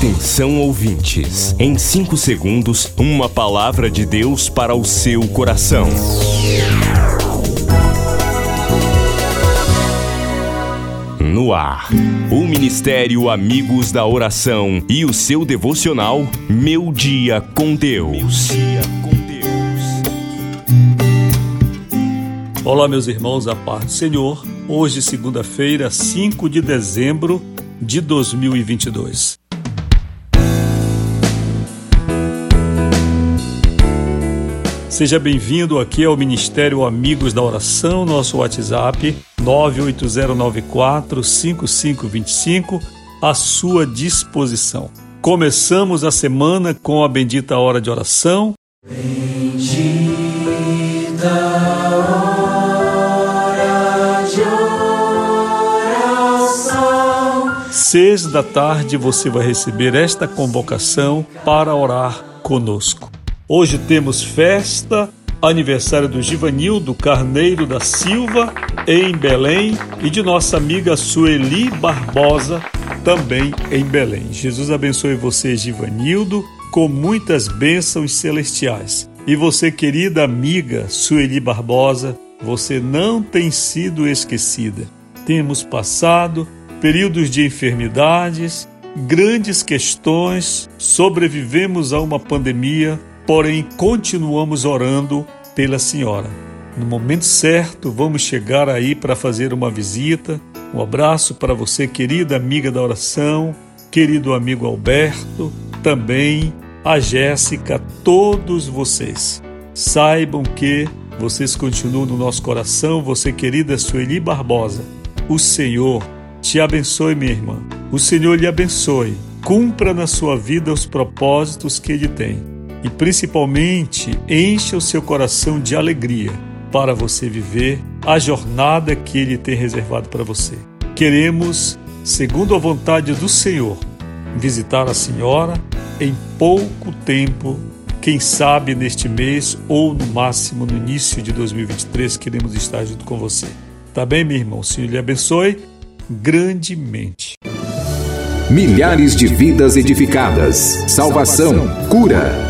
Atenção ouvintes, em 5 segundos, uma palavra de Deus para o seu coração. No ar, o Ministério Amigos da Oração e o seu devocional Meu Dia com Deus. Olá, meus irmãos, a paz do Senhor. Hoje, segunda-feira, 5 de dezembro de 2022. Seja bem-vindo aqui ao Ministério Amigos da Oração, nosso WhatsApp 980945525, à sua disposição. Começamos a semana com a bendita hora de oração. Bendita hora de oração. Seis da tarde você vai receber esta convocação para orar conosco. Hoje temos festa, aniversário do Givanildo Carneiro da Silva, em Belém, e de nossa amiga Sueli Barbosa, também em Belém. Jesus abençoe você, Givanildo, com muitas bênçãos celestiais. E você, querida amiga Sueli Barbosa, você não tem sido esquecida. Temos passado períodos de enfermidades, grandes questões, sobrevivemos a uma pandemia porém continuamos orando pela senhora. No momento certo, vamos chegar aí para fazer uma visita. Um abraço para você, querida amiga da oração, querido amigo Alberto, também a Jéssica, todos vocês. Saibam que vocês continuam no nosso coração, você, querida Sueli Barbosa. O Senhor te abençoe, minha irmã. O Senhor lhe abençoe. Cumpra na sua vida os propósitos que Ele tem e principalmente encha o seu coração de alegria para você viver a jornada que Ele tem reservado para você. Queremos, segundo a vontade do Senhor, visitar a senhora em pouco tempo, quem sabe neste mês ou no máximo no início de 2023, queremos estar junto com você. Tá bem, meu irmão? O Senhor lhe abençoe grandemente. Milhares de vidas edificadas, salvação, cura.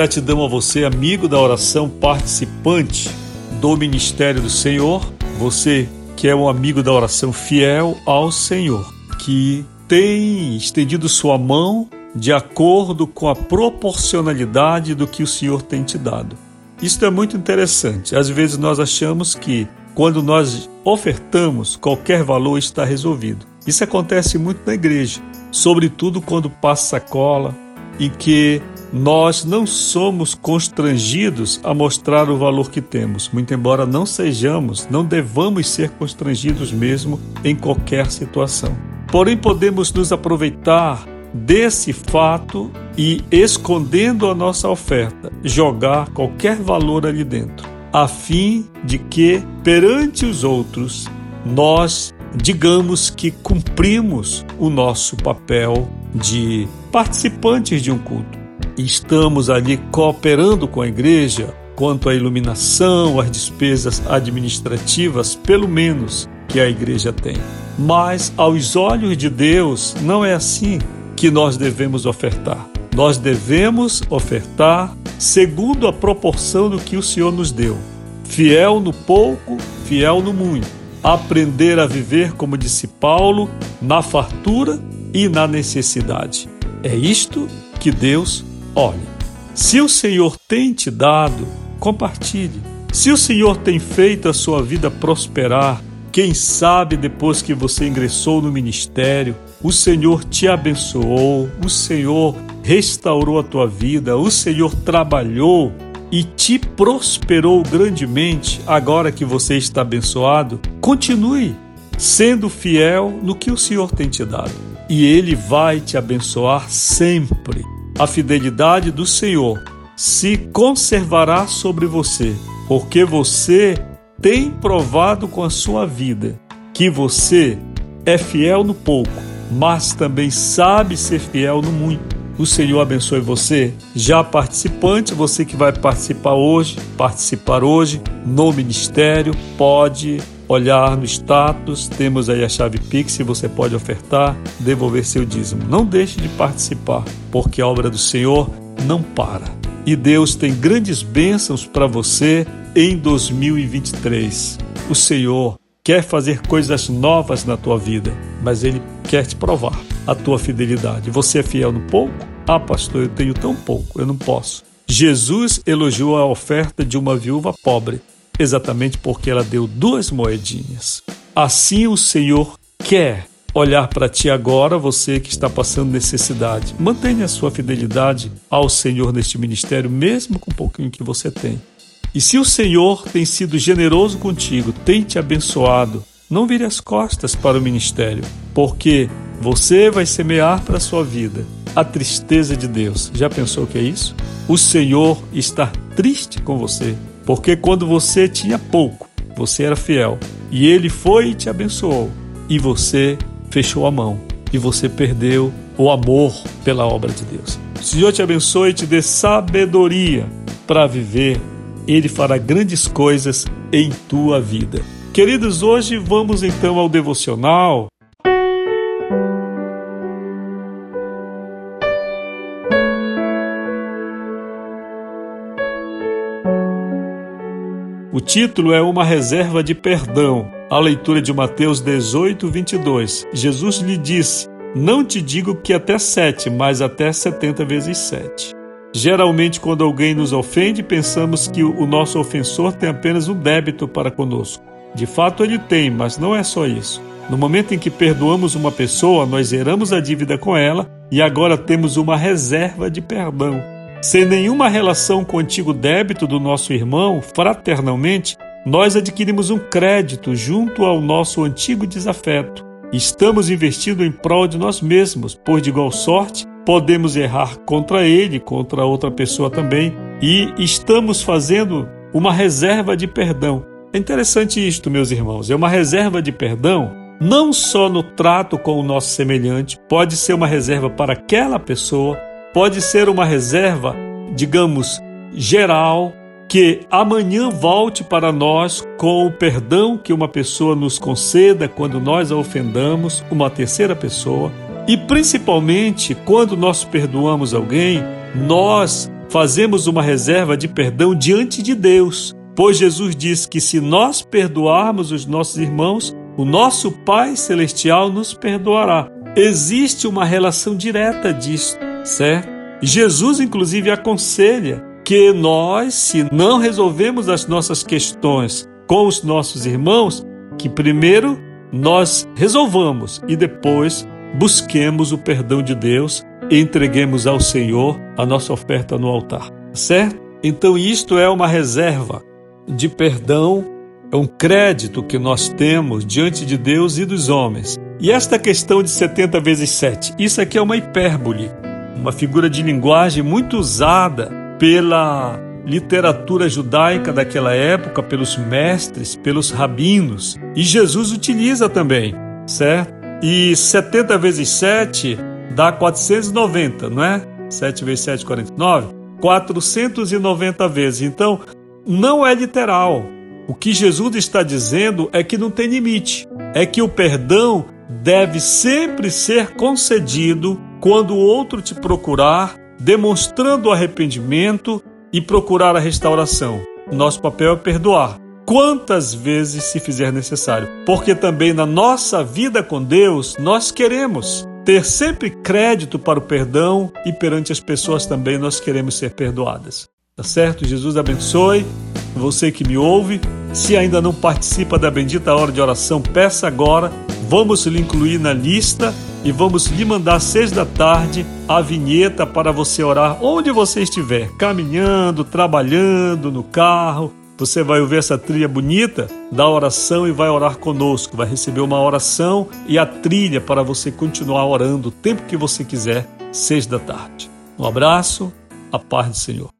Gratidão a você, amigo da oração, participante do Ministério do Senhor, você que é um amigo da oração fiel ao Senhor, que tem estendido sua mão de acordo com a proporcionalidade do que o Senhor tem te dado. Isso é muito interessante. Às vezes nós achamos que quando nós ofertamos, qualquer valor está resolvido. Isso acontece muito na igreja, sobretudo quando passa sacola, em que nós não somos constrangidos a mostrar o valor que temos, muito embora não sejamos, não devamos ser constrangidos mesmo em qualquer situação. Porém, podemos nos aproveitar desse fato e, escondendo a nossa oferta, jogar qualquer valor ali dentro, a fim de que, perante os outros, nós digamos que cumprimos o nosso papel de participantes de um culto estamos ali cooperando com a igreja quanto à iluminação, às despesas administrativas, pelo menos que a igreja tem. Mas aos olhos de Deus, não é assim que nós devemos ofertar. Nós devemos ofertar segundo a proporção do que o Senhor nos deu. Fiel no pouco, fiel no muito. Aprender a viver, como disse Paulo, na fartura e na necessidade. É isto que Deus Olhe, se o Senhor tem te dado, compartilhe. Se o Senhor tem feito a sua vida prosperar, quem sabe depois que você ingressou no ministério, o Senhor te abençoou, o Senhor restaurou a tua vida, o Senhor trabalhou e te prosperou grandemente, agora que você está abençoado, continue. sendo fiel no que o Senhor tem te dado. E Ele vai te abençoar sempre. A fidelidade do Senhor se conservará sobre você, porque você tem provado com a sua vida que você é fiel no pouco, mas também sabe ser fiel no muito. O Senhor abençoe você, já participante, você que vai participar hoje, participar hoje no ministério, pode olhar no status, temos aí a chave Pix, você pode ofertar, devolver seu dízimo. Não deixe de participar, porque a obra do Senhor não para. E Deus tem grandes bênçãos para você em 2023. O Senhor quer fazer coisas novas na tua vida, mas Ele quer te provar a tua fidelidade. Você é fiel no pouco? Ah, pastor, eu tenho tão pouco, eu não posso. Jesus elogiou a oferta de uma viúva pobre, exatamente porque ela deu duas moedinhas. Assim o Senhor quer olhar para ti agora, você que está passando necessidade. Mantenha a sua fidelidade ao Senhor neste ministério, mesmo com o pouquinho que você tem. E se o Senhor tem sido generoso contigo, tem te abençoado, não vire as costas para o ministério, porque você vai semear para a sua vida a tristeza de Deus. Já pensou o que é isso? O Senhor está triste com você, porque quando você tinha pouco, você era fiel, e ele foi e te abençoou, e você fechou a mão, e você perdeu o amor pela obra de Deus. O Senhor te abençoe e te dê sabedoria para viver. Ele fará grandes coisas em tua vida. Queridos, hoje vamos então ao devocional título é Uma Reserva de Perdão. A leitura de Mateus 18, 22. Jesus lhe disse: Não te digo que até sete, mas até setenta vezes sete. Geralmente, quando alguém nos ofende, pensamos que o nosso ofensor tem apenas um débito para conosco. De fato, ele tem, mas não é só isso. No momento em que perdoamos uma pessoa, nós zeramos a dívida com ela e agora temos uma reserva de perdão. Sem nenhuma relação com o antigo débito do nosso irmão, fraternalmente, nós adquirimos um crédito junto ao nosso antigo desafeto. Estamos investindo em prol de nós mesmos, pois de igual sorte podemos errar contra ele, contra outra pessoa também, e estamos fazendo uma reserva de perdão. É interessante isto, meus irmãos, é uma reserva de perdão não só no trato com o nosso semelhante, pode ser uma reserva para aquela pessoa, pode ser uma reserva, digamos, geral, que amanhã volte para nós com o perdão que uma pessoa nos conceda quando nós a ofendamos, uma terceira pessoa, e principalmente quando nós perdoamos alguém, nós fazemos uma reserva de perdão diante de Deus, pois Jesus diz que se nós perdoarmos os nossos irmãos, o nosso Pai Celestial nos perdoará. Existe uma relação direta disto certo? Jesus, inclusive, aconselha que nós, se não resolvemos as nossas questões com os nossos irmãos, que primeiro nós resolvamos e depois busquemos o perdão de Deus e entreguemos ao Senhor a nossa oferta no altar, certo? Então, isto é uma reserva de perdão, é um crédito que nós temos diante de Deus e dos homens. E esta questão de 70 vezes 7, isso aqui é uma hipérbole uma figura de linguagem muito usada pela literatura judaica daquela época, pelos mestres, pelos rabinos. E Jesus utiliza também, certo? E 70 vezes 7 dá 490, não é? 7 vezes 7, 49. 490 vezes. Então, não é literal. O que Jesus está dizendo é que não tem limite. É que o perdão deve sempre ser concedido quando o outro te procurar, demonstrando arrependimento e procurar a restauração. Nosso papel é perdoar, quantas vezes se fizer necessário, porque também na nossa vida com Deus nós queremos ter sempre crédito para o perdão e perante as pessoas também nós queremos ser perdoadas. Tá certo? Jesus abençoe você que me ouve. Se ainda não participa da bendita hora de oração, peça agora. Vamos lhe incluir na lista e vamos lhe mandar às seis da tarde a vinheta para você orar onde você estiver, caminhando, trabalhando, no carro, Você vai ouvir essa trilha bonita da oração e vai orar conosco. Vai receber uma oração e a trilha para você continuar orando o tempo que você quiser, seis da tarde. Um abraço, a paz do Senhor.